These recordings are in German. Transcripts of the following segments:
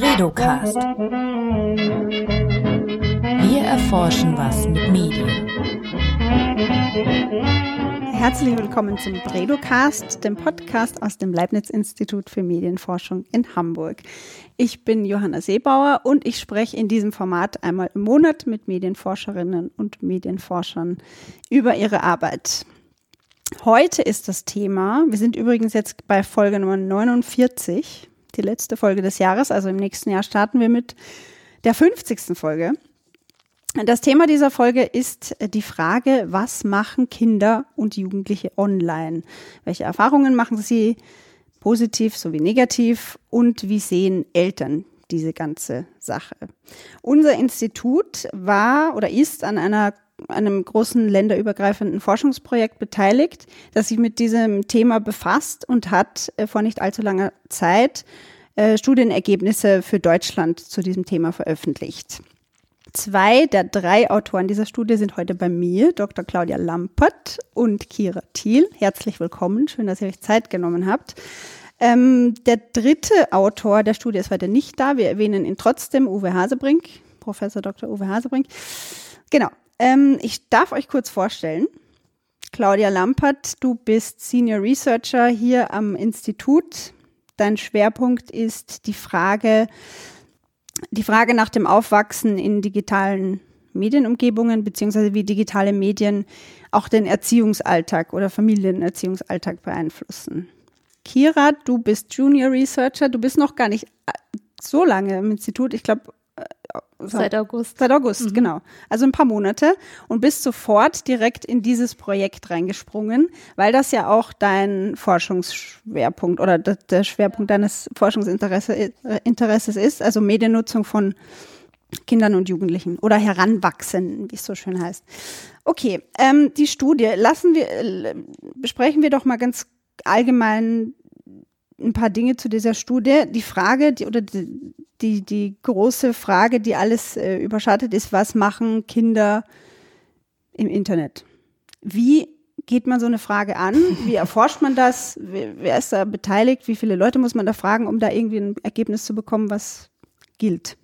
Bredocast. Wir erforschen was mit Medien. Herzlich willkommen zum Bredocast, dem Podcast aus dem Leibniz-Institut für Medienforschung in Hamburg. Ich bin Johanna Seebauer und ich spreche in diesem Format einmal im Monat mit Medienforscherinnen und Medienforschern über ihre Arbeit. Heute ist das Thema, wir sind übrigens jetzt bei Folge Nummer 49, die letzte Folge des Jahres, also im nächsten Jahr starten wir mit der 50. Folge. Das Thema dieser Folge ist die Frage, was machen Kinder und Jugendliche online? Welche Erfahrungen machen sie positiv sowie negativ und wie sehen Eltern diese ganze Sache? Unser Institut war oder ist an einer einem großen länderübergreifenden Forschungsprojekt beteiligt, das sich mit diesem Thema befasst und hat äh, vor nicht allzu langer Zeit äh, Studienergebnisse für Deutschland zu diesem Thema veröffentlicht. Zwei der drei Autoren dieser Studie sind heute bei mir, Dr. Claudia Lampert und Kira Thiel. Herzlich willkommen, schön, dass ihr euch Zeit genommen habt. Ähm, der dritte Autor der Studie ist heute nicht da. Wir erwähnen ihn trotzdem, Uwe Hasebrink, Professor Dr. Uwe Hasebrink. Genau, ähm, ich darf euch kurz vorstellen. Claudia Lampert, du bist Senior Researcher hier am Institut. Dein Schwerpunkt ist die Frage, die Frage nach dem Aufwachsen in digitalen Medienumgebungen, beziehungsweise wie digitale Medien auch den Erziehungsalltag oder Familienerziehungsalltag beeinflussen. Kira, du bist Junior Researcher, du bist noch gar nicht so lange im Institut, ich glaube Seit August. Seit August, mhm. genau. Also ein paar Monate und bist sofort direkt in dieses Projekt reingesprungen, weil das ja auch dein Forschungsschwerpunkt oder der Schwerpunkt deines Forschungsinteresses ist, also Mediennutzung von Kindern und Jugendlichen oder Heranwachsenden, wie es so schön heißt. Okay, ähm, die Studie lassen wir, äh, besprechen wir doch mal ganz allgemein ein paar Dinge zu dieser Studie. Die Frage, die, oder die, die, die große Frage, die alles äh, überschattet, ist, was machen Kinder im Internet? Wie geht man so eine Frage an? Wie erforscht man das? Wer, wer ist da beteiligt? Wie viele Leute muss man da fragen, um da irgendwie ein Ergebnis zu bekommen, was gilt?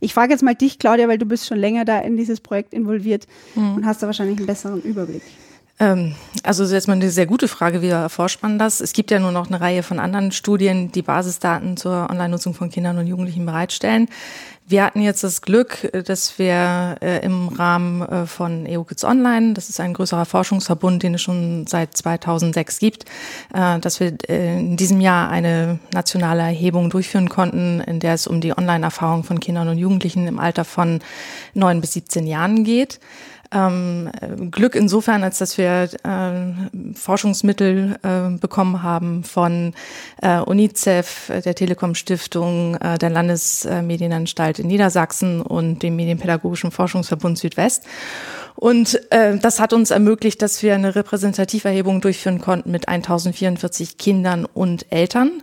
Ich frage jetzt mal dich, Claudia, weil du bist schon länger da in dieses Projekt involviert mhm. und hast da wahrscheinlich einen besseren Überblick. Ähm, also ist erstmal eine sehr gute Frage, wie erforscht man das? Es gibt ja nur noch eine Reihe von anderen Studien, die Basisdaten zur Online-Nutzung von Kindern und Jugendlichen bereitstellen. Wir hatten jetzt das Glück, dass wir äh, im Rahmen äh, von EU Kids Online, das ist ein größerer Forschungsverbund, den es schon seit 2006 gibt, äh, dass wir in diesem Jahr eine nationale Erhebung durchführen konnten, in der es um die Online-Erfahrung von Kindern und Jugendlichen im Alter von neun bis 17 Jahren geht. Ähm, Glück insofern, als dass wir äh, Forschungsmittel äh, bekommen haben von äh, UNICEF, der Telekom Stiftung, äh, der Landesmedienanstalt in Niedersachsen und dem Medienpädagogischen Forschungsverbund Südwest. Und äh, das hat uns ermöglicht, dass wir eine Repräsentativerhebung durchführen konnten mit 1044 Kindern und Eltern.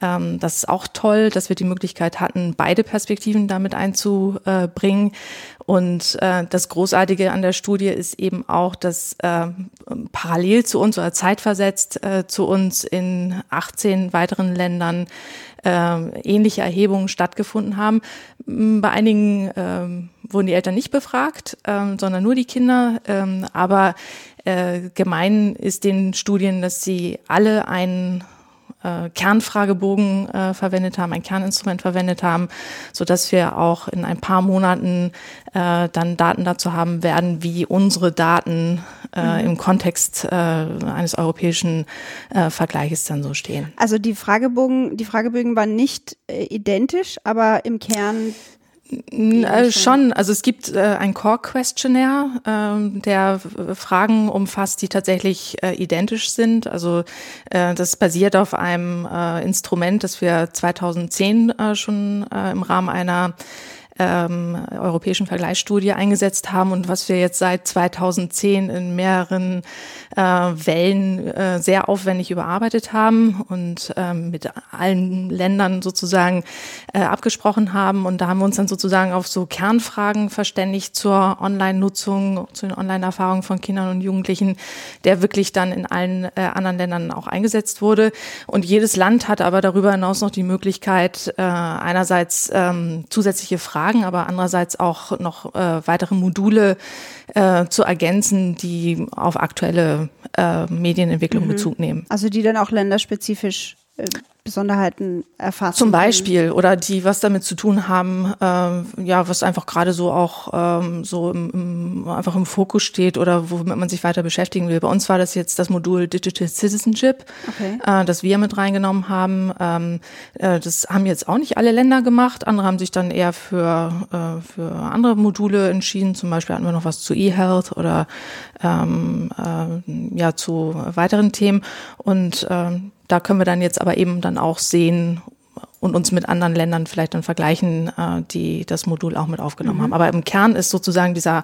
Ähm, das ist auch toll, dass wir die Möglichkeit hatten, beide Perspektiven damit einzubringen. Und äh, das Großartige an der Studie ist eben auch, dass äh, parallel zu uns oder zeitversetzt äh, zu uns in 18 weiteren Ländern äh, ähnliche Erhebungen stattgefunden haben. Bei einigen äh, wurden die Eltern nicht befragt, äh, sondern nur die Kinder. Äh, aber äh, gemein ist den Studien, dass sie alle einen äh, Kernfragebogen äh, verwendet haben, ein Kerninstrument verwendet haben, so dass wir auch in ein paar Monaten äh, dann Daten dazu haben werden, wie unsere Daten äh, mhm. im Kontext äh, eines europäischen äh, Vergleiches dann so stehen. Also die Fragebogen, die Fragebögen waren nicht äh, identisch, aber im Kern äh, schon, also es gibt äh, ein Core-Questionnaire, äh, der Fragen umfasst, die tatsächlich äh, identisch sind. Also äh, das basiert auf einem äh, Instrument, das wir 2010 äh, schon äh, im Rahmen einer ähm, europäischen Vergleichsstudie eingesetzt haben und was wir jetzt seit 2010 in mehreren äh, Wellen äh, sehr aufwendig überarbeitet haben und ähm, mit allen Ländern sozusagen äh, abgesprochen haben. Und da haben wir uns dann sozusagen auf so Kernfragen verständigt zur Online-Nutzung, zu den Online-Erfahrungen von Kindern und Jugendlichen, der wirklich dann in allen äh, anderen Ländern auch eingesetzt wurde. Und jedes Land hat aber darüber hinaus noch die Möglichkeit, äh, einerseits ähm, zusätzliche Fragen, aber andererseits auch noch äh, weitere Module äh, zu ergänzen, die auf aktuelle äh, Medienentwicklung mhm. Bezug nehmen. Also die dann auch länderspezifisch Besonderheiten erfassen. Zum Beispiel oder die was damit zu tun haben, ähm, ja, was einfach gerade so auch ähm, so im, im, einfach im Fokus steht oder womit man sich weiter beschäftigen will. Bei uns war das jetzt das Modul Digital Citizenship, okay. äh, das wir mit reingenommen haben. Ähm, äh, das haben jetzt auch nicht alle Länder gemacht. Andere haben sich dann eher für äh, für andere Module entschieden. Zum Beispiel hatten wir noch was zu E-Health oder ähm, äh, ja zu weiteren Themen und ähm, da können wir dann jetzt aber eben dann auch sehen und uns mit anderen Ländern vielleicht dann vergleichen, äh, die das Modul auch mit aufgenommen mhm. haben. Aber im Kern ist sozusagen dieser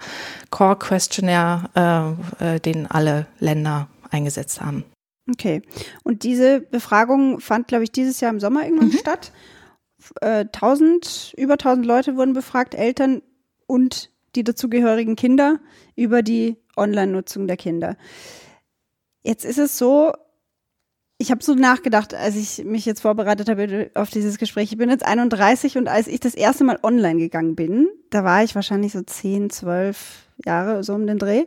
Core Questionnaire, äh, äh, den alle Länder eingesetzt haben. Okay. Und diese Befragung fand, glaube ich, dieses Jahr im Sommer irgendwann mhm. statt. Äh, 1000, über 1000 Leute wurden befragt, Eltern und die dazugehörigen Kinder über die Online-Nutzung der Kinder. Jetzt ist es so, ich habe so nachgedacht, als ich mich jetzt vorbereitet habe auf dieses Gespräch. Ich bin jetzt 31 und als ich das erste Mal online gegangen bin, da war ich wahrscheinlich so 10, 12 Jahre so um den Dreh.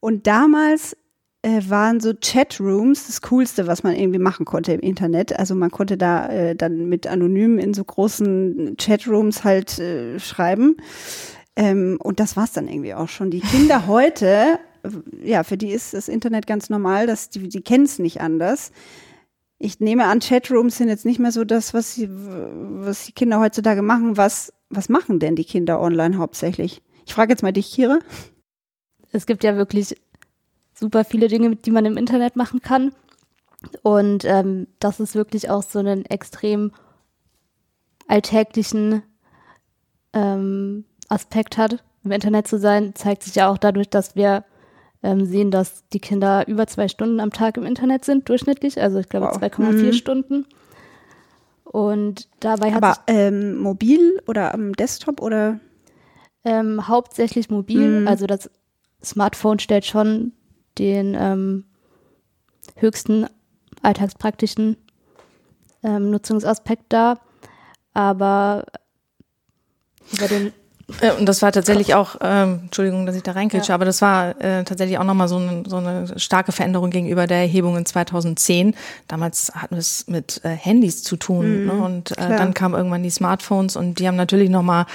Und damals äh, waren so Chatrooms das Coolste, was man irgendwie machen konnte im Internet. Also man konnte da äh, dann mit anonym in so großen Chatrooms halt äh, schreiben. Ähm, und das war's dann irgendwie auch schon. Die Kinder heute ja, für die ist das Internet ganz normal, dass die, die kennen es nicht anders. Ich nehme an, Chatrooms sind jetzt nicht mehr so das, was, sie, was die Kinder heutzutage machen. Was, was machen denn die Kinder online hauptsächlich? Ich frage jetzt mal dich, Kira. Es gibt ja wirklich super viele Dinge, die man im Internet machen kann. Und ähm, dass es wirklich auch so einen extrem alltäglichen ähm, Aspekt hat, im Internet zu sein, zeigt sich ja auch dadurch, dass wir ähm, sehen, dass die Kinder über zwei Stunden am Tag im Internet sind, durchschnittlich. Also ich glaube wow. 2,4 mhm. Stunden. Und dabei hat Aber ähm, mobil oder am Desktop oder? Ähm, hauptsächlich mobil. Mhm. Also das Smartphone stellt schon den ähm, höchsten alltagspraktischen ähm, Nutzungsaspekt dar. Aber über den und das war tatsächlich auch, ähm, Entschuldigung, dass ich da reinkritsche, ja. aber das war äh, tatsächlich auch nochmal so, eine, so eine starke Veränderung gegenüber der Erhebung in 2010. Damals hatten wir es mit äh, Handys zu tun mhm, ne? und äh, dann kamen irgendwann die Smartphones und die haben natürlich nochmal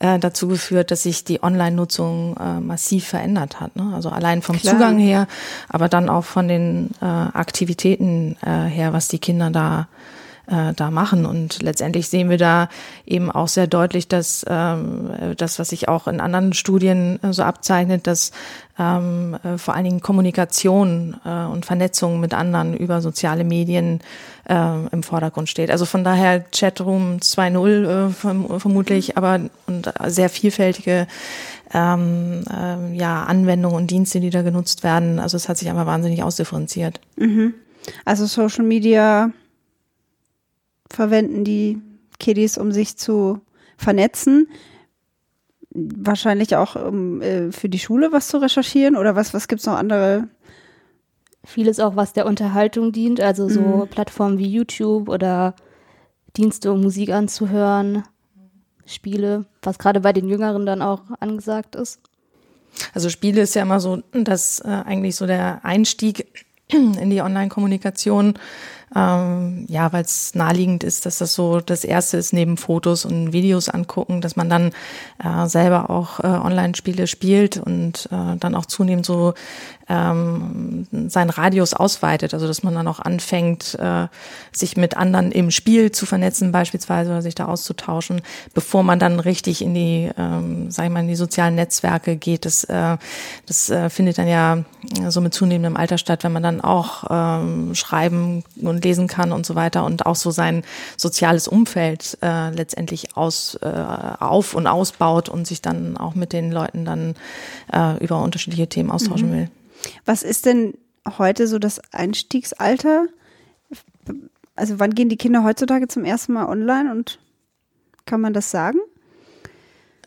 äh, dazu geführt, dass sich die Online-Nutzung äh, massiv verändert hat. Ne? Also allein vom klar. Zugang her, aber dann auch von den äh, Aktivitäten äh, her, was die Kinder da äh, da machen. Und letztendlich sehen wir da eben auch sehr deutlich, dass ähm, das, was sich auch in anderen Studien äh, so abzeichnet, dass ähm, äh, vor allen Dingen Kommunikation äh, und Vernetzung mit anderen über soziale Medien äh, im Vordergrund steht. Also von daher Chatroom 2.0 äh, verm vermutlich, aber und sehr vielfältige ähm, äh, ja, Anwendungen und Dienste, die da genutzt werden. Also es hat sich einfach wahnsinnig ausdifferenziert. Mhm. Also Social Media verwenden die Kiddies, um sich zu vernetzen. Wahrscheinlich auch um äh, für die Schule was zu recherchieren oder was, was es noch andere? Vieles auch, was der Unterhaltung dient, also so mhm. Plattformen wie YouTube oder Dienste, um Musik anzuhören, Spiele, was gerade bei den Jüngeren dann auch angesagt ist. Also Spiele ist ja immer so, dass äh, eigentlich so der Einstieg in die Online-Kommunikation ähm, ja, weil es naheliegend ist, dass das so das Erste ist, neben Fotos und Videos angucken, dass man dann äh, selber auch äh, Online-Spiele spielt und äh, dann auch zunehmend so ähm, seinen Radius ausweitet, also dass man dann auch anfängt, äh, sich mit anderen im Spiel zu vernetzen beispielsweise oder sich da auszutauschen, bevor man dann richtig in die, ähm, sag ich mal, in die sozialen Netzwerke geht. Das, äh, das äh, findet dann ja so mit zunehmendem Alter statt, wenn man dann auch ähm, schreiben und lesen kann und so weiter und auch so sein soziales Umfeld äh, letztendlich aus, äh, auf und ausbaut und sich dann auch mit den Leuten dann äh, über unterschiedliche Themen austauschen mhm. will. Was ist denn heute so das Einstiegsalter? Also wann gehen die Kinder heutzutage zum ersten Mal online und kann man das sagen?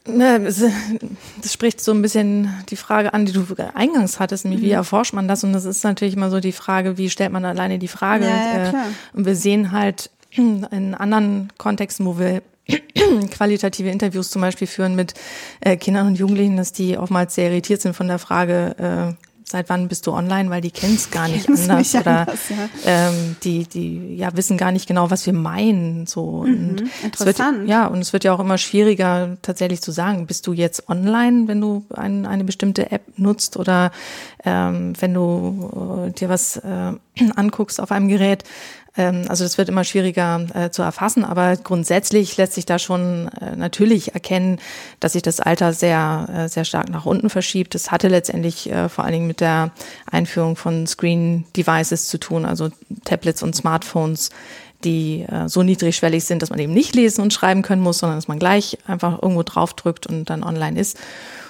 Das spricht so ein bisschen die Frage an, die du eingangs hattest, nämlich wie mhm. erforscht man das? Und das ist natürlich immer so die Frage, wie stellt man alleine die Frage? Ja, ja, klar. Und wir sehen halt in anderen Kontexten, wo wir qualitative Interviews zum Beispiel führen mit äh, Kindern und Jugendlichen, dass die oftmals sehr irritiert sind von der Frage, äh, seit wann bist du online, weil die kennen es gar nicht anders nicht oder anders, ja. ähm, die die ja wissen gar nicht genau, was wir meinen so mhm, interessant. Wird, ja und es wird ja auch immer schwieriger tatsächlich zu sagen, bist du jetzt online, wenn du ein, eine bestimmte App nutzt oder ähm, wenn du äh, dir was äh, anguckst auf einem Gerät, also das wird immer schwieriger äh, zu erfassen, aber grundsätzlich lässt sich da schon äh, natürlich erkennen, dass sich das Alter sehr, äh, sehr stark nach unten verschiebt. Das hatte letztendlich äh, vor allen Dingen mit der Einführung von Screen Devices zu tun, also Tablets und Smartphones die äh, so niedrigschwellig sind, dass man eben nicht lesen und schreiben können muss, sondern dass man gleich einfach irgendwo draufdrückt und dann online ist.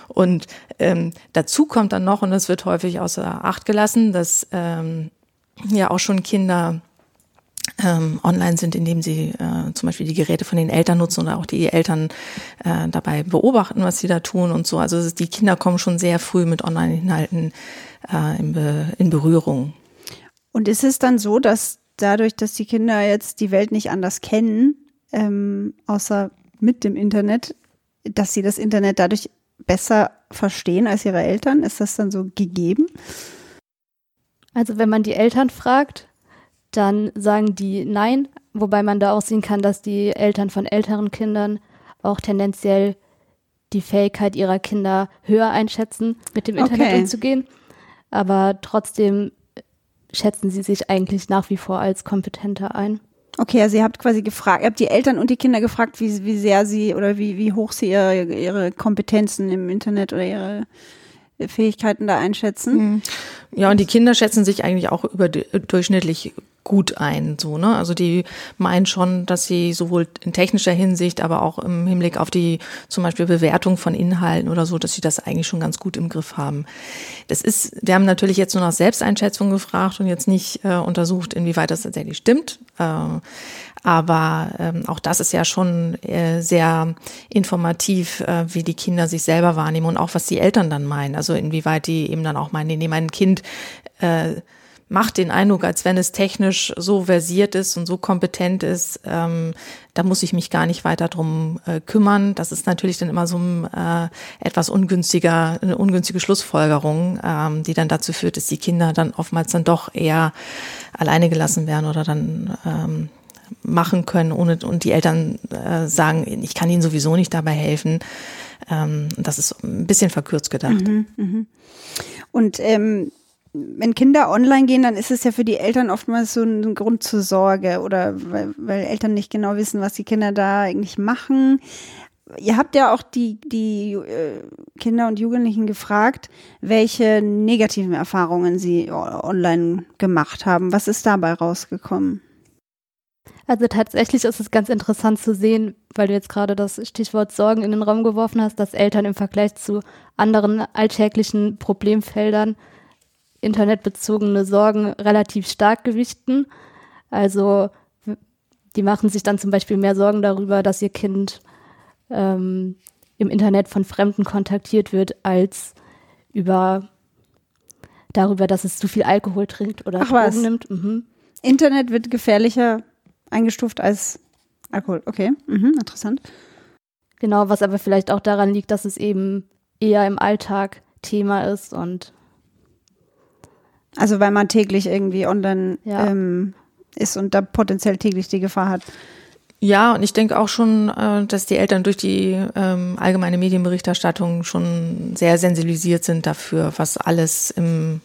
Und ähm, dazu kommt dann noch, und das wird häufig außer Acht gelassen, dass ähm, ja auch schon Kinder ähm, online sind, indem sie äh, zum Beispiel die Geräte von den Eltern nutzen oder auch die Eltern äh, dabei beobachten, was sie da tun und so. Also die Kinder kommen schon sehr früh mit Online-Inhalten äh, in, Be in Berührung. Und ist es dann so, dass dadurch, dass die Kinder jetzt die Welt nicht anders kennen, ähm, außer mit dem Internet, dass sie das Internet dadurch besser verstehen als ihre Eltern? Ist das dann so gegeben? Also wenn man die Eltern fragt, dann sagen die nein, wobei man da auch sehen kann, dass die Eltern von älteren Kindern auch tendenziell die Fähigkeit ihrer Kinder höher einschätzen, mit dem Internet okay. umzugehen. Aber trotzdem schätzen sie sich eigentlich nach wie vor als kompetenter ein. Okay, also ihr habt quasi gefragt, ihr habt die Eltern und die Kinder gefragt, wie, wie sehr sie oder wie, wie hoch sie ihre, ihre Kompetenzen im Internet oder ihre Fähigkeiten da einschätzen. Mhm. Ja, und die Kinder schätzen sich eigentlich auch überdurchschnittlich gut ein, so, ne? Also die meinen schon, dass sie sowohl in technischer Hinsicht, aber auch im Hinblick auf die zum Beispiel Bewertung von Inhalten oder so, dass sie das eigentlich schon ganz gut im Griff haben. Das ist, wir haben natürlich jetzt nur nach Selbsteinschätzung gefragt und jetzt nicht äh, untersucht, inwieweit das tatsächlich stimmt. Äh, aber ähm, auch das ist ja schon äh, sehr informativ, äh, wie die Kinder sich selber wahrnehmen und auch was die Eltern dann meinen. Also inwieweit die eben dann auch meinen, nee, mein Kind äh, macht den Eindruck, als wenn es technisch so versiert ist und so kompetent ist, ähm, da muss ich mich gar nicht weiter drum äh, kümmern. Das ist natürlich dann immer so ein äh, etwas ungünstiger, eine ungünstige Schlussfolgerung, ähm, die dann dazu führt, dass die Kinder dann oftmals dann doch eher alleine gelassen werden oder dann ähm, machen können, ohne und die Eltern äh, sagen, ich kann ihnen sowieso nicht dabei helfen. Ähm, das ist ein bisschen verkürzt gedacht. Mhm, mh. Und ähm, wenn Kinder online gehen, dann ist es ja für die Eltern oftmals so ein Grund zur Sorge oder weil, weil Eltern nicht genau wissen, was die Kinder da eigentlich machen. Ihr habt ja auch die, die äh, Kinder und Jugendlichen gefragt, welche negativen Erfahrungen sie online gemacht haben. Was ist dabei rausgekommen? Also tatsächlich ist es ganz interessant zu sehen, weil du jetzt gerade das Stichwort Sorgen in den Raum geworfen hast, dass Eltern im Vergleich zu anderen alltäglichen Problemfeldern internetbezogene Sorgen relativ stark gewichten. Also die machen sich dann zum Beispiel mehr Sorgen darüber, dass ihr Kind ähm, im Internet von Fremden kontaktiert wird, als über darüber, dass es zu viel Alkohol trinkt oder Ach Drogen was. nimmt. Mhm. Internet wird gefährlicher eingestuft als Alkohol. Okay, mhm, interessant. Genau, was aber vielleicht auch daran liegt, dass es eben eher im Alltag Thema ist und also weil man täglich irgendwie online ja. ähm, ist und da potenziell täglich die Gefahr hat. Ja, und ich denke auch schon, äh, dass die Eltern durch die ähm, allgemeine Medienberichterstattung schon sehr sensibilisiert sind dafür, was alles im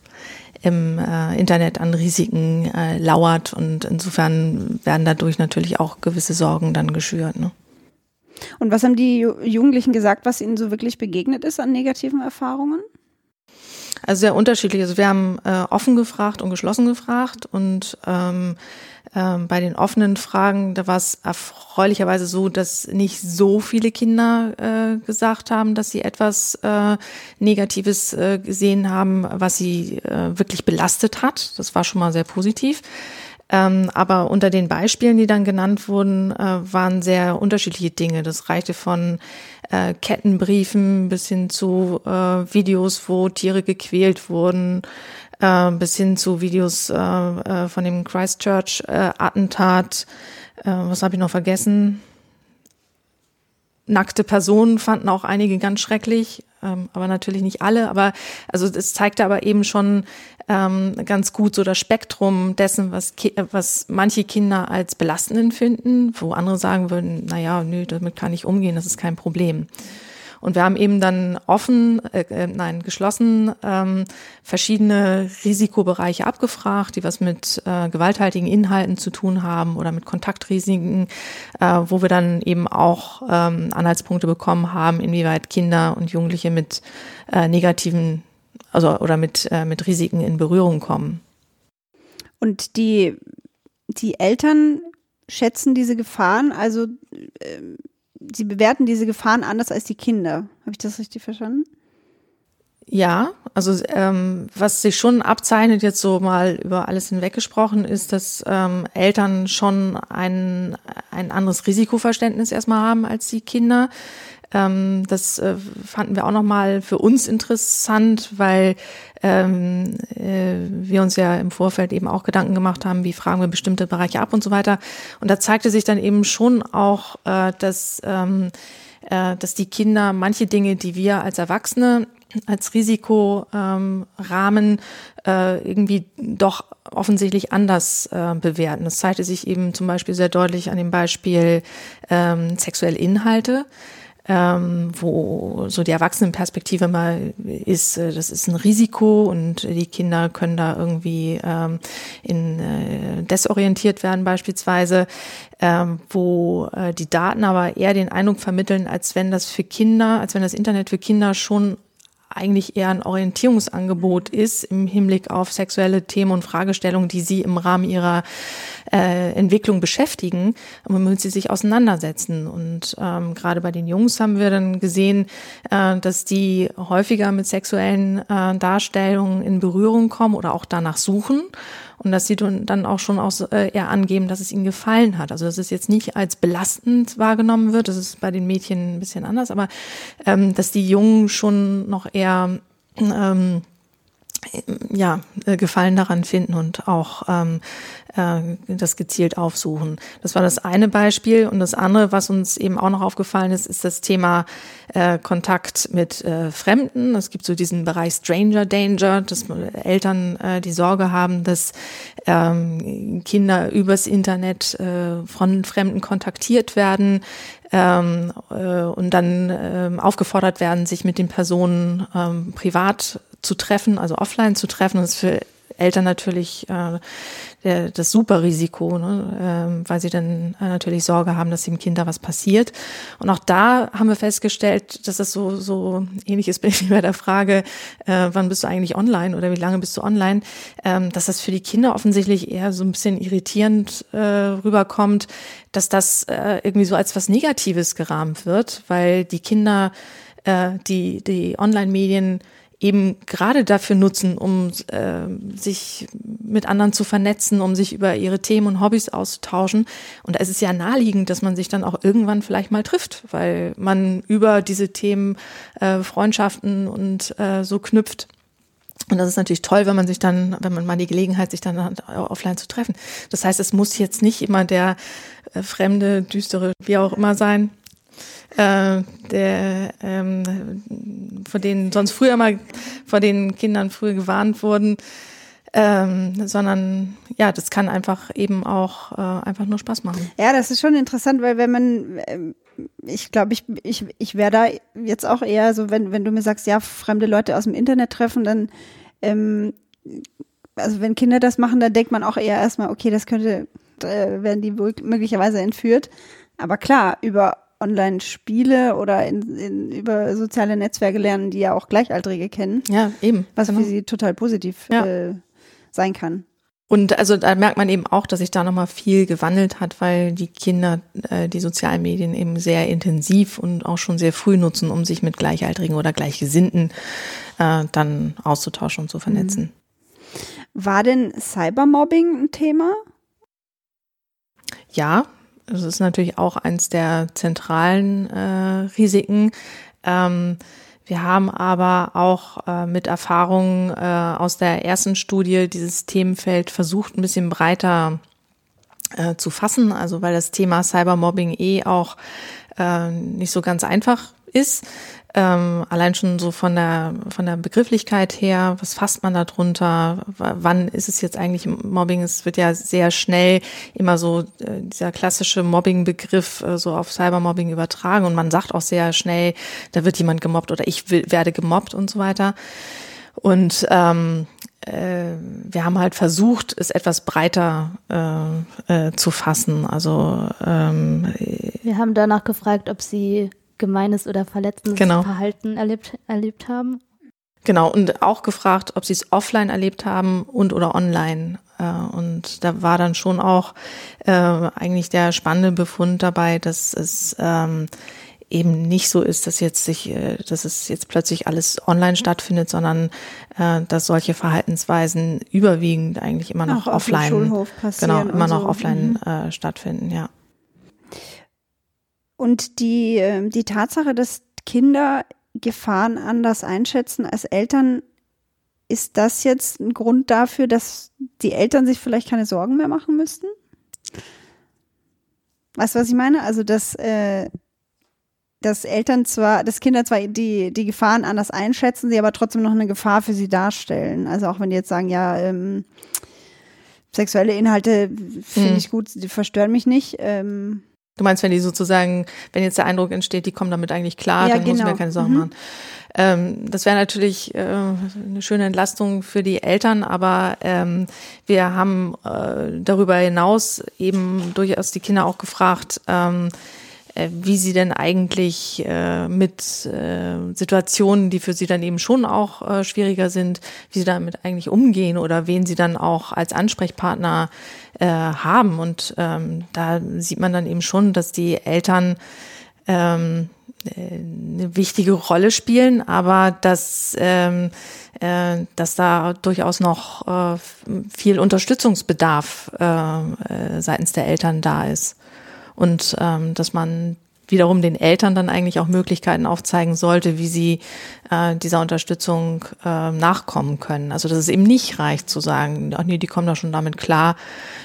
im äh, Internet an Risiken äh, lauert. Und insofern werden dadurch natürlich auch gewisse Sorgen dann geschürt. Ne? Und was haben die Jugendlichen gesagt, was ihnen so wirklich begegnet ist an negativen Erfahrungen? Also sehr unterschiedlich. Also wir haben äh, offen gefragt und geschlossen gefragt und ähm, ähm, bei den offenen Fragen, da war es erfreulicherweise so, dass nicht so viele Kinder äh, gesagt haben, dass sie etwas äh, Negatives äh, gesehen haben, was sie äh, wirklich belastet hat. Das war schon mal sehr positiv. Ähm, aber unter den Beispielen, die dann genannt wurden, äh, waren sehr unterschiedliche Dinge. Das reichte von äh, Kettenbriefen bis hin zu äh, Videos, wo Tiere gequält wurden, äh, bis hin zu Videos äh, äh, von dem Christchurch-Attentat. Was habe ich noch vergessen? Nackte Personen fanden auch einige ganz schrecklich, ähm, aber natürlich nicht alle. Aber also es zeigte aber eben schon ähm, ganz gut so das Spektrum dessen, was, was manche Kinder als belastend finden, wo andere sagen würden, na ja, nö, damit kann ich umgehen, das ist kein Problem. Und wir haben eben dann offen, äh, äh, nein, geschlossen ähm, verschiedene Risikobereiche abgefragt, die was mit äh, gewalthaltigen Inhalten zu tun haben oder mit Kontaktrisiken, äh, wo wir dann eben auch ähm, Anhaltspunkte bekommen haben, inwieweit Kinder und Jugendliche mit äh, negativen, also oder mit, äh, mit Risiken in Berührung kommen. Und die, die Eltern schätzen diese Gefahren, also äh, sie bewerten diese Gefahren anders als die Kinder. Habe ich das richtig verstanden? Ja, also ähm, was sich schon abzeichnet, jetzt so mal über alles hinweggesprochen, ist, dass ähm, Eltern schon ein, ein anderes Risikoverständnis erstmal haben als die Kinder. Ähm, das äh, fanden wir auch nochmal für uns interessant, weil ähm, äh, wir uns ja im Vorfeld eben auch Gedanken gemacht haben, wie fragen wir bestimmte Bereiche ab und so weiter. Und da zeigte sich dann eben schon auch, äh, dass, ähm, äh, dass die Kinder manche Dinge, die wir als Erwachsene als Risikorahmen ähm, äh, irgendwie doch offensichtlich anders äh, bewerten. Das zeigte sich eben zum Beispiel sehr deutlich an dem Beispiel ähm, sexuelle Inhalte ähm, wo so die Erwachsenenperspektive mal ist, äh, das ist ein Risiko und die Kinder können da irgendwie ähm, in, äh, desorientiert werden beispielsweise, ähm, wo äh, die Daten aber eher den Eindruck vermitteln, als wenn das für Kinder, als wenn das Internet für Kinder schon eigentlich eher ein Orientierungsangebot ist im Hinblick auf sexuelle Themen und Fragestellungen, die sie im Rahmen ihrer äh, Entwicklung beschäftigen, womit sie sich auseinandersetzen. Und ähm, gerade bei den Jungs haben wir dann gesehen, äh, dass die häufiger mit sexuellen äh, Darstellungen in Berührung kommen oder auch danach suchen und dass sie dann auch schon auch äh, eher angeben, dass es ihnen gefallen hat. Also dass es jetzt nicht als belastend wahrgenommen wird, das ist bei den Mädchen ein bisschen anders, aber ähm, dass die Jungen schon noch eher ähm, ja, äh, Gefallen daran finden und auch ähm, äh, das gezielt aufsuchen. Das war das eine Beispiel. Und das andere, was uns eben auch noch aufgefallen ist, ist das Thema äh, Kontakt mit äh, Fremden. Es gibt so diesen Bereich Stranger Danger, dass Eltern äh, die Sorge haben, dass ähm, Kinder übers Internet äh, von Fremden kontaktiert werden, ähm, äh, und dann ähm, aufgefordert werden, sich mit den Personen ähm, privat zu treffen, also offline zu treffen. Ist für Eltern natürlich äh, der, das Superrisiko, ne? ähm, weil sie dann äh, natürlich Sorge haben, dass dem Kind da was passiert. Und auch da haben wir festgestellt, dass das so, so ähnlich ist wie bei der Frage, äh, wann bist du eigentlich online oder wie lange bist du online, ähm, dass das für die Kinder offensichtlich eher so ein bisschen irritierend äh, rüberkommt, dass das äh, irgendwie so als was Negatives gerahmt wird, weil die Kinder äh, die, die Online-Medien eben gerade dafür nutzen, um äh, sich mit anderen zu vernetzen, um sich über ihre Themen und Hobbys auszutauschen. Und es ist ja naheliegend, dass man sich dann auch irgendwann vielleicht mal trifft, weil man über diese Themen äh, Freundschaften und äh, so knüpft. Und das ist natürlich toll, wenn man sich dann, wenn man mal die Gelegenheit, sich dann offline zu treffen. Das heißt, es muss jetzt nicht immer der äh, fremde, düstere, wie auch immer sein, äh, der, ähm, vor denen sonst früher mal vor den Kindern früher gewarnt wurden, ähm, sondern ja, das kann einfach eben auch äh, einfach nur Spaß machen. Ja, das ist schon interessant, weil wenn man, ähm, ich glaube, ich, ich, ich wäre da jetzt auch eher so, wenn, wenn du mir sagst, ja, fremde Leute aus dem Internet treffen, dann ähm, also wenn Kinder das machen, dann denkt man auch eher erstmal, okay, das könnte, äh, werden die möglicherweise entführt. Aber klar, über Online-Spiele oder in, in, über soziale Netzwerke lernen, die ja auch Gleichaltrige kennen. Ja, eben. Was genau. für sie total positiv ja. äh, sein kann. Und also da merkt man eben auch, dass sich da nochmal viel gewandelt hat, weil die Kinder äh, die sozialen Medien eben sehr intensiv und auch schon sehr früh nutzen, um sich mit Gleichaltrigen oder Gleichgesinnten äh, dann auszutauschen und zu vernetzen. Mhm. War denn Cybermobbing ein Thema? Ja, das ist natürlich auch eins der zentralen äh, Risiken. Ähm, wir haben aber auch äh, mit Erfahrungen äh, aus der ersten Studie dieses Themenfeld versucht, ein bisschen breiter äh, zu fassen. Also weil das Thema Cybermobbing eh auch äh, nicht so ganz einfach ist. Ähm, allein schon so von der, von der Begrifflichkeit her, was fasst man da drunter? Wann ist es jetzt eigentlich Mobbing? Es wird ja sehr schnell immer so äh, dieser klassische Mobbing-Begriff äh, so auf Cybermobbing übertragen und man sagt auch sehr schnell, da wird jemand gemobbt oder ich will, werde gemobbt und so weiter. Und ähm, äh, wir haben halt versucht, es etwas breiter äh, äh, zu fassen. Also ähm, wir haben danach gefragt, ob Sie gemeines oder verletzendes genau. Verhalten erlebt, erlebt haben. Genau, und auch gefragt, ob sie es offline erlebt haben und oder online. Äh, und da war dann schon auch äh, eigentlich der spannende Befund dabei, dass es ähm, eben nicht so ist, dass jetzt sich, äh, dass es jetzt plötzlich alles online stattfindet, sondern äh, dass solche Verhaltensweisen überwiegend eigentlich immer noch Auch offline, genau, immer noch so. offline mhm. äh, stattfinden, ja. Und die, ähm, die Tatsache, dass Kinder Gefahren anders einschätzen als Eltern, ist das jetzt ein Grund dafür, dass die Eltern sich vielleicht keine Sorgen mehr machen müssten? Weißt du, was ich meine? Also, dass, äh, dass Eltern zwar, dass Kinder zwar die, die Gefahren anders einschätzen, sie aber trotzdem noch eine Gefahr für sie darstellen. Also auch wenn die jetzt sagen, ja, ähm, sexuelle Inhalte finde hm. ich gut, die verstören mich nicht. Ähm, Du meinst, wenn die sozusagen, wenn jetzt der Eindruck entsteht, die kommen damit eigentlich klar, ja, dann genau. muss mir keine Sorgen mhm. machen. Ähm, das wäre natürlich äh, eine schöne Entlastung für die Eltern, aber ähm, wir haben äh, darüber hinaus eben durchaus die Kinder auch gefragt, ähm, äh, wie sie denn eigentlich äh, mit äh, Situationen, die für sie dann eben schon auch äh, schwieriger sind, wie sie damit eigentlich umgehen oder wen sie dann auch als Ansprechpartner äh, haben. Und ähm, da sieht man dann eben schon, dass die Eltern ähm, äh, eine wichtige Rolle spielen, aber dass, ähm, äh, dass da durchaus noch äh, viel Unterstützungsbedarf äh, äh, seitens der Eltern da ist. Und ähm, dass man wiederum den Eltern dann eigentlich auch Möglichkeiten aufzeigen sollte, wie sie äh, dieser Unterstützung äh, nachkommen können. Also dass es eben nicht reicht zu sagen, ach nee, die kommen da schon damit klar,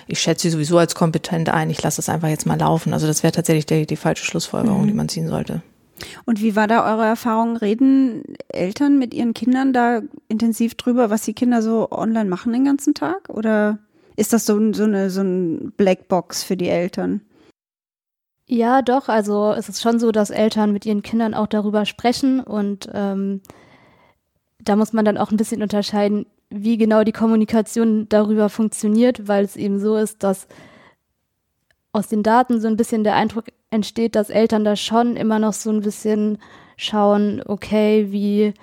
ich schätze sie sowieso als kompetent ein, ich lasse das einfach jetzt mal laufen. Also das wäre tatsächlich die, die falsche Schlussfolgerung, mhm. die man ziehen sollte. Und wie war da eure Erfahrung? Reden Eltern mit ihren Kindern da intensiv drüber, was die Kinder so online machen den ganzen Tag? Oder ist das so, so eine so ein Blackbox für die Eltern? Ja, doch. Also es ist schon so, dass Eltern mit ihren Kindern auch darüber sprechen und ähm, da muss man dann auch ein bisschen unterscheiden, wie genau die Kommunikation darüber funktioniert, weil es eben so ist, dass aus den Daten so ein bisschen der Eindruck entsteht, dass Eltern da schon immer noch so ein bisschen schauen, okay, wie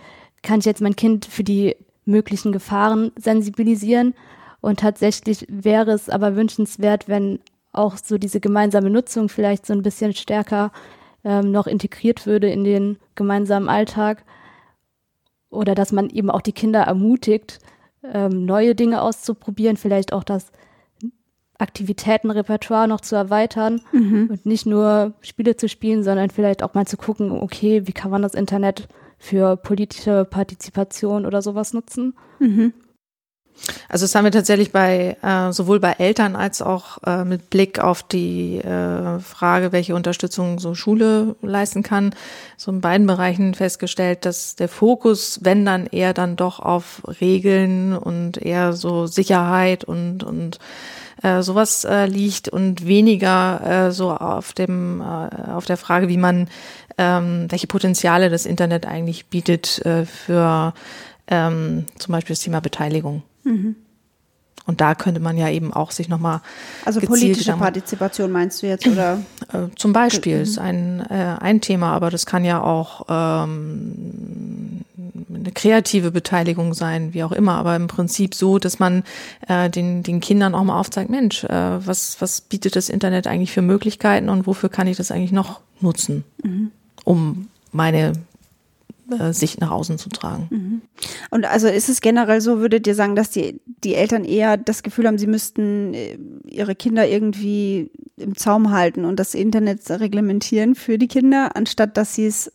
kann ich jetzt mein Kind für die möglichen Gefahren sensibilisieren? Und tatsächlich wäre es aber wünschenswert, wenn auch so diese gemeinsame Nutzung vielleicht so ein bisschen stärker ähm, noch integriert würde in den gemeinsamen Alltag. Oder dass man eben auch die Kinder ermutigt, ähm, neue Dinge auszuprobieren, vielleicht auch das Aktivitätenrepertoire noch zu erweitern mhm. und nicht nur Spiele zu spielen, sondern vielleicht auch mal zu gucken, okay, wie kann man das Internet für politische Partizipation oder sowas nutzen. Mhm. Also das haben wir tatsächlich bei äh, sowohl bei Eltern als auch äh, mit Blick auf die äh, Frage, welche Unterstützung so Schule leisten kann, so in beiden Bereichen festgestellt, dass der Fokus, wenn dann eher dann doch auf Regeln und eher so Sicherheit und und äh, sowas äh, liegt und weniger äh, so auf dem äh, auf der Frage, wie man ähm, welche Potenziale das Internet eigentlich bietet äh, für ähm, zum Beispiel das Thema Beteiligung. Mhm. Und da könnte man ja eben auch sich nochmal. Also politische Partizipation meinst du jetzt, oder? Äh, zum Beispiel mhm. ist ein, äh, ein Thema, aber das kann ja auch ähm, eine kreative Beteiligung sein, wie auch immer, aber im Prinzip so, dass man äh, den, den Kindern auch mal aufzeigt, Mensch, äh, was, was bietet das Internet eigentlich für Möglichkeiten und wofür kann ich das eigentlich noch nutzen, mhm. um meine Sicht nach außen zu tragen. Mhm. Und also ist es generell so, würdet ihr sagen, dass die, die Eltern eher das Gefühl haben, sie müssten äh, ihre Kinder irgendwie im Zaum halten und das Internet reglementieren für die Kinder, anstatt dass sie es,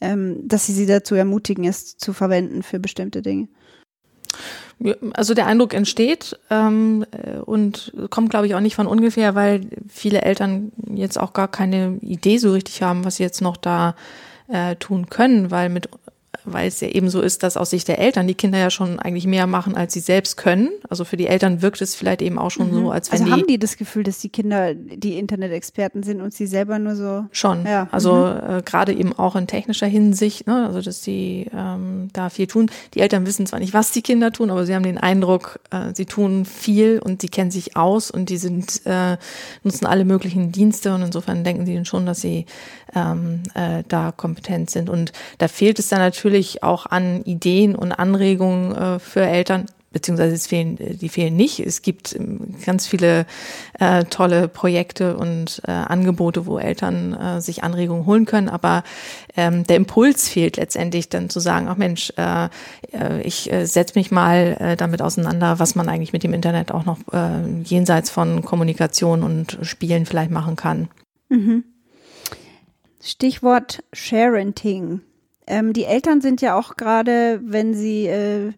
ähm, dass sie sie dazu ermutigen, es zu verwenden für bestimmte Dinge? Also der Eindruck entsteht ähm, äh, und kommt, glaube ich, auch nicht von ungefähr, weil viele Eltern jetzt auch gar keine Idee so richtig haben, was sie jetzt noch da äh, tun können, weil mit weil es ja eben so ist, dass aus Sicht der Eltern die Kinder ja schon eigentlich mehr machen, als sie selbst können. Also für die Eltern wirkt es vielleicht eben auch schon mhm. so, als wenn also die. haben die das Gefühl, dass die Kinder die Internet-Experten sind und sie selber nur so. Schon. Ja. Also mhm. äh, gerade eben auch in technischer Hinsicht, ne? also dass sie ähm, da viel tun. Die Eltern wissen zwar nicht, was die Kinder tun, aber sie haben den Eindruck, äh, sie tun viel und sie kennen sich aus und die sind äh, nutzen alle möglichen Dienste und insofern denken sie schon, dass sie ähm, äh, da kompetent sind. Und da fehlt es dann natürlich auch an Ideen und Anregungen äh, für Eltern, beziehungsweise es fehlen, die fehlen nicht. Es gibt ähm, ganz viele äh, tolle Projekte und äh, Angebote, wo Eltern äh, sich Anregungen holen können, aber ähm, der Impuls fehlt letztendlich dann zu sagen, ach Mensch, äh, äh ich äh, setze mich mal äh, damit auseinander, was man eigentlich mit dem Internet auch noch äh, jenseits von Kommunikation und Spielen vielleicht machen kann. Mhm. Stichwort Sharenting. Ähm, die Eltern sind ja auch gerade, wenn sie äh,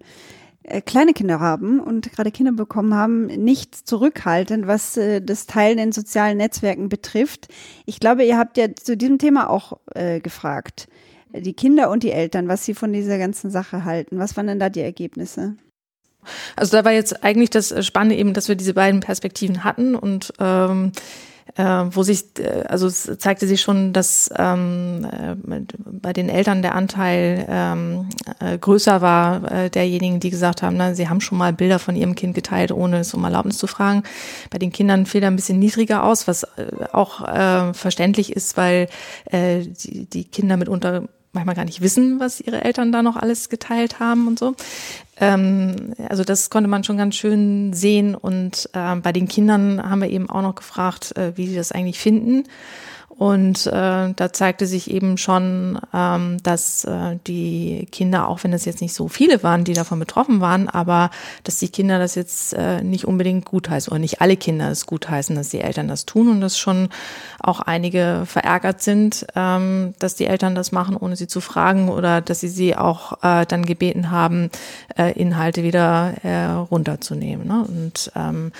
äh, kleine Kinder haben und gerade Kinder bekommen haben, nicht zurückhaltend, was äh, das Teilen in sozialen Netzwerken betrifft. Ich glaube, ihr habt ja zu diesem Thema auch äh, gefragt, die Kinder und die Eltern, was sie von dieser ganzen Sache halten. Was waren denn da die Ergebnisse? Also da war jetzt eigentlich das Spannende eben, dass wir diese beiden Perspektiven hatten und ähm, äh, wo sich, äh, also es zeigte sich schon, dass ähm, äh, bei den Eltern der Anteil ähm, äh, größer war äh, derjenigen, die gesagt haben, na, sie haben schon mal Bilder von ihrem Kind geteilt, ohne es um Erlaubnis zu fragen. Bei den Kindern fiel er ein bisschen niedriger aus, was äh, auch äh, verständlich ist, weil äh, die, die Kinder mitunter manchmal gar nicht wissen, was ihre Eltern da noch alles geteilt haben und so. Ähm, also das konnte man schon ganz schön sehen. Und äh, bei den Kindern haben wir eben auch noch gefragt, äh, wie sie das eigentlich finden. Und äh, da zeigte sich eben schon, ähm, dass äh, die Kinder, auch wenn es jetzt nicht so viele waren, die davon betroffen waren, aber dass die Kinder das jetzt äh, nicht unbedingt gutheißen oder nicht alle Kinder es gutheißen, dass die Eltern das tun und dass schon auch einige verärgert sind, ähm, dass die Eltern das machen, ohne sie zu fragen oder dass sie sie auch äh, dann gebeten haben, äh, Inhalte wieder äh, runterzunehmen. Ne? Und ähm,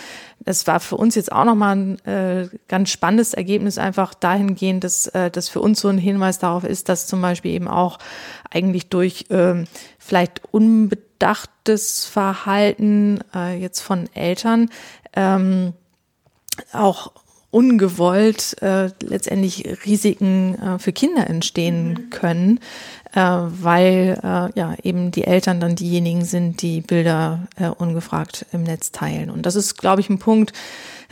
das war für uns jetzt auch nochmal ein äh, ganz spannendes Ergebnis, einfach dahingehend, dass äh, das für uns so ein Hinweis darauf ist, dass zum Beispiel eben auch eigentlich durch äh, vielleicht unbedachtes Verhalten äh, jetzt von Eltern ähm, auch ungewollt äh, letztendlich Risiken äh, für Kinder entstehen mhm. können, äh, weil äh, ja eben die Eltern dann diejenigen sind, die Bilder äh, ungefragt im Netz teilen. Und das ist, glaube ich, ein Punkt,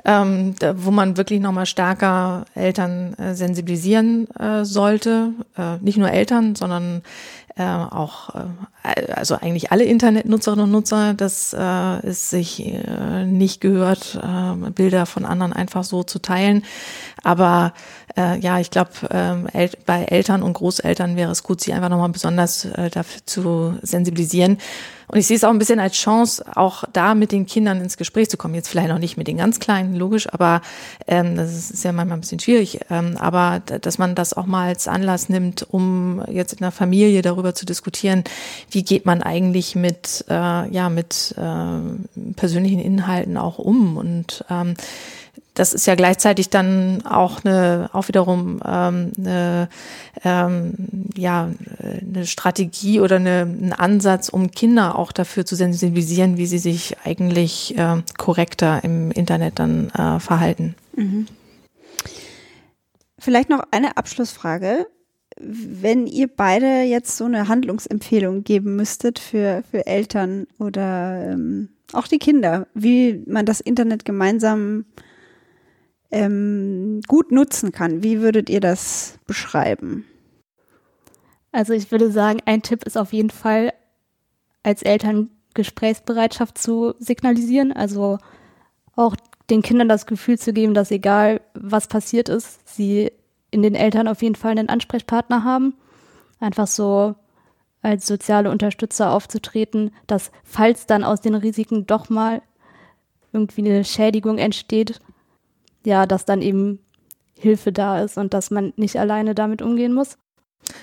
ähm, da, wo man wirklich nochmal stärker Eltern äh, sensibilisieren äh, sollte. Äh, nicht nur Eltern, sondern äh, auch, äh, also eigentlich alle Internetnutzerinnen und Nutzer, dass äh, es sich äh, nicht gehört, äh, Bilder von anderen einfach so zu teilen. Aber äh, ja, ich glaube, ähm, El bei Eltern und Großeltern wäre es gut, sie einfach nochmal besonders äh, dafür zu sensibilisieren. Und ich sehe es auch ein bisschen als Chance, auch da mit den Kindern ins Gespräch zu kommen. Jetzt vielleicht noch nicht mit den ganz Kleinen, logisch, aber ähm, das ist ja manchmal ein bisschen schwierig. Ähm, aber dass man das auch mal als Anlass nimmt, um jetzt in der Familie darüber zu diskutieren, wie geht man eigentlich mit, äh, ja, mit äh, persönlichen Inhalten auch um und ähm, das ist ja gleichzeitig dann auch eine, auch wiederum ähm, eine, ähm, ja, eine Strategie oder eine, ein Ansatz, um Kinder auch dafür zu sensibilisieren, wie sie sich eigentlich äh, korrekter im Internet dann äh, verhalten. Mhm. Vielleicht noch eine Abschlussfrage. wenn ihr beide jetzt so eine Handlungsempfehlung geben müsstet für, für Eltern oder ähm, auch die Kinder, wie man das Internet gemeinsam ähm, gut nutzen kann, wie würdet ihr das beschreiben? Also ich würde sagen, ein Tipp ist auf jeden Fall, als Eltern Gesprächsbereitschaft zu signalisieren, also auch den Kindern das Gefühl zu geben, dass egal was passiert ist, sie in den Eltern auf jeden Fall einen Ansprechpartner haben. Einfach so als soziale Unterstützer aufzutreten, dass falls dann aus den Risiken doch mal irgendwie eine Schädigung entsteht, ja, dass dann eben Hilfe da ist und dass man nicht alleine damit umgehen muss.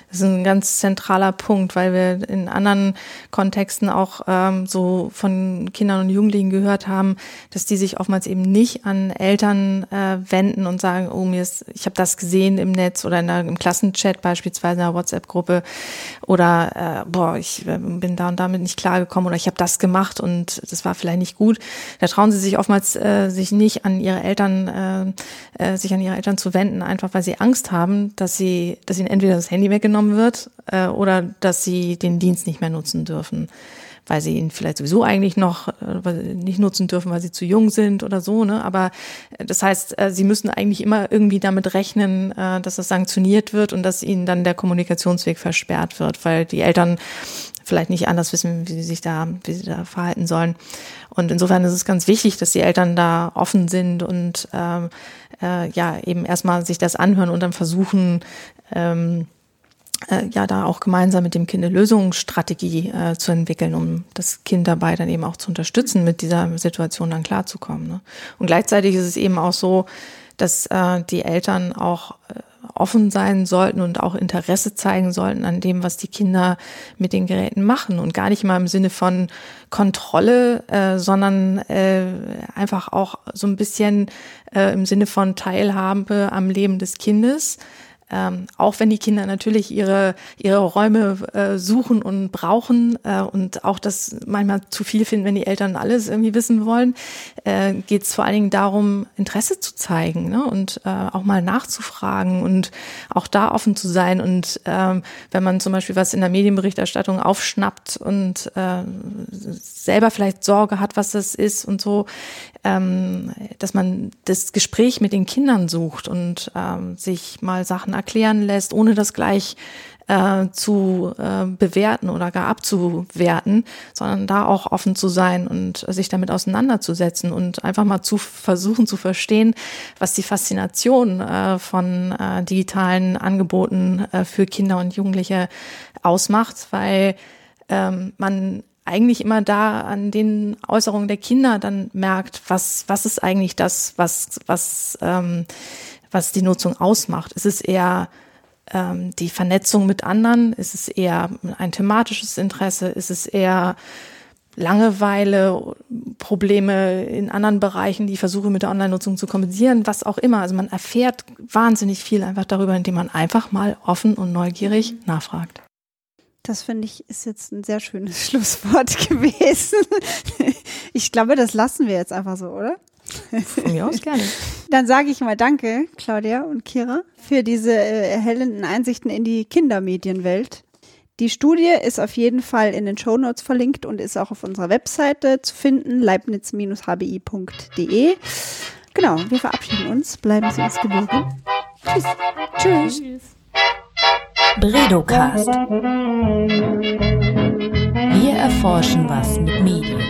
Das ist ein ganz zentraler Punkt, weil wir in anderen Kontexten auch ähm, so von Kindern und Jugendlichen gehört haben, dass die sich oftmals eben nicht an Eltern äh, wenden und sagen, oh mir ist, ich habe das gesehen im Netz oder in der, im Klassenchat beispielsweise in einer WhatsApp-Gruppe oder äh, boah, ich äh, bin da und damit nicht klargekommen oder ich habe das gemacht und das war vielleicht nicht gut. Da trauen sie sich oftmals äh, sich nicht an ihre Eltern, äh, äh, sich an ihre Eltern zu wenden, einfach weil sie Angst haben, dass sie, dass ihnen entweder das Handy weggenommen wird äh, oder dass sie den Dienst nicht mehr nutzen dürfen, weil sie ihn vielleicht sowieso eigentlich noch äh, nicht nutzen dürfen, weil sie zu jung sind oder so. Ne? Aber äh, das heißt, äh, sie müssen eigentlich immer irgendwie damit rechnen, äh, dass das sanktioniert wird und dass ihnen dann der Kommunikationsweg versperrt wird, weil die Eltern vielleicht nicht anders wissen, wie sie sich da, wie sie da verhalten sollen. Und insofern ist es ganz wichtig, dass die Eltern da offen sind und ähm, äh, ja eben erstmal sich das anhören und dann versuchen, ähm, äh, ja da auch gemeinsam mit dem Kind eine Lösungsstrategie äh, zu entwickeln, um das Kind dabei dann eben auch zu unterstützen, mit dieser Situation dann klarzukommen. Ne? Und gleichzeitig ist es eben auch so, dass äh, die Eltern auch äh, offen sein sollten und auch Interesse zeigen sollten an dem, was die Kinder mit den Geräten machen und gar nicht mal im Sinne von Kontrolle, äh, sondern äh, einfach auch so ein bisschen äh, im Sinne von Teilhabe am Leben des Kindes ähm, auch wenn die Kinder natürlich ihre, ihre Räume äh, suchen und brauchen äh, und auch das manchmal zu viel finden, wenn die Eltern alles irgendwie wissen wollen, äh, geht es vor allen Dingen darum, Interesse zu zeigen ne? und äh, auch mal nachzufragen und auch da offen zu sein. Und ähm, wenn man zum Beispiel was in der Medienberichterstattung aufschnappt und äh, selber vielleicht Sorge hat, was das ist und so, ähm, dass man das Gespräch mit den Kindern sucht und ähm, sich mal Sachen erklären lässt, ohne das gleich äh, zu äh, bewerten oder gar abzuwerten, sondern da auch offen zu sein und sich damit auseinanderzusetzen und einfach mal zu versuchen zu verstehen, was die Faszination äh, von äh, digitalen Angeboten äh, für Kinder und Jugendliche ausmacht, weil ähm, man eigentlich immer da an den Äußerungen der Kinder dann merkt, was, was ist eigentlich das, was, was ähm, was die Nutzung ausmacht. Ist es eher ähm, die Vernetzung mit anderen? Ist es eher ein thematisches Interesse? Ist es eher Langeweile, Probleme in anderen Bereichen, die Versuche mit der Online-Nutzung zu kompensieren, was auch immer. Also man erfährt wahnsinnig viel einfach darüber, indem man einfach mal offen und neugierig mhm. nachfragt. Das finde ich ist jetzt ein sehr schönes Schlusswort gewesen. Ich glaube, das lassen wir jetzt einfach so, oder? Von mir aus gerne. Dann sage ich mal Danke, Claudia und Kira, für diese äh, erhellenden Einsichten in die Kindermedienwelt. Die Studie ist auf jeden Fall in den Show Notes verlinkt und ist auch auf unserer Webseite zu finden, leibniz-hbi.de. Genau, wir verabschieden uns. Bleiben Sie uns gewogen. Tschüss. Tschüss. Tschüss. Bredocast. Wir erforschen was mit Medien.